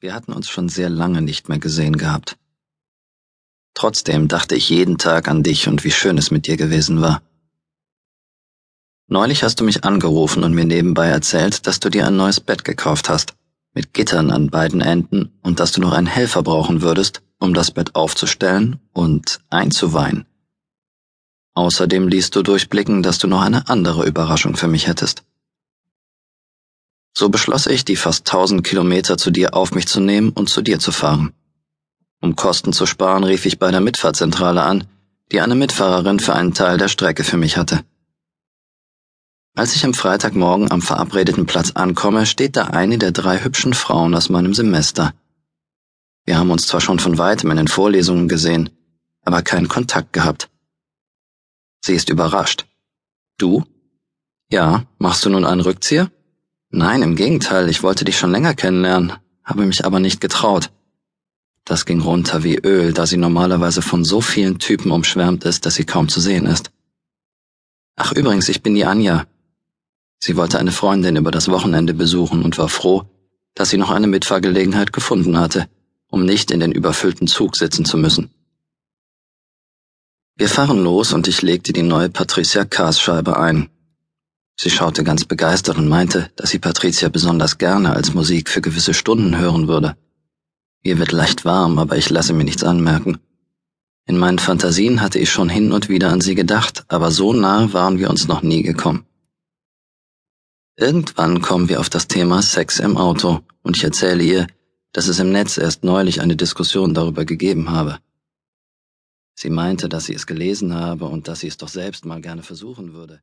Wir hatten uns schon sehr lange nicht mehr gesehen gehabt. Trotzdem dachte ich jeden Tag an dich und wie schön es mit dir gewesen war. Neulich hast du mich angerufen und mir nebenbei erzählt, dass du dir ein neues Bett gekauft hast, mit Gittern an beiden Enden und dass du noch einen Helfer brauchen würdest, um das Bett aufzustellen und einzuweihen. Außerdem ließt du durchblicken, dass du noch eine andere Überraschung für mich hättest. So beschloss ich, die fast tausend Kilometer zu dir auf mich zu nehmen und zu dir zu fahren. Um Kosten zu sparen, rief ich bei der Mitfahrzentrale an, die eine Mitfahrerin für einen Teil der Strecke für mich hatte. Als ich am Freitagmorgen am verabredeten Platz ankomme, steht da eine der drei hübschen Frauen aus meinem Semester. Wir haben uns zwar schon von weitem in den Vorlesungen gesehen, aber keinen Kontakt gehabt. Sie ist überrascht. Du? Ja, machst du nun einen Rückzieher? Nein, im Gegenteil, ich wollte dich schon länger kennenlernen, habe mich aber nicht getraut. Das ging runter wie Öl, da sie normalerweise von so vielen Typen umschwärmt ist, dass sie kaum zu sehen ist. Ach übrigens, ich bin die Anja. Sie wollte eine Freundin über das Wochenende besuchen und war froh, dass sie noch eine Mitfahrgelegenheit gefunden hatte, um nicht in den überfüllten Zug sitzen zu müssen. Wir fahren los und ich legte die neue Patricia Cars Scheibe ein, Sie schaute ganz begeistert und meinte, dass sie Patricia besonders gerne als Musik für gewisse Stunden hören würde. Ihr wird leicht warm, aber ich lasse mir nichts anmerken. In meinen Fantasien hatte ich schon hin und wieder an sie gedacht, aber so nah waren wir uns noch nie gekommen. Irgendwann kommen wir auf das Thema Sex im Auto und ich erzähle ihr, dass es im Netz erst neulich eine Diskussion darüber gegeben habe. Sie meinte, dass sie es gelesen habe und dass sie es doch selbst mal gerne versuchen würde.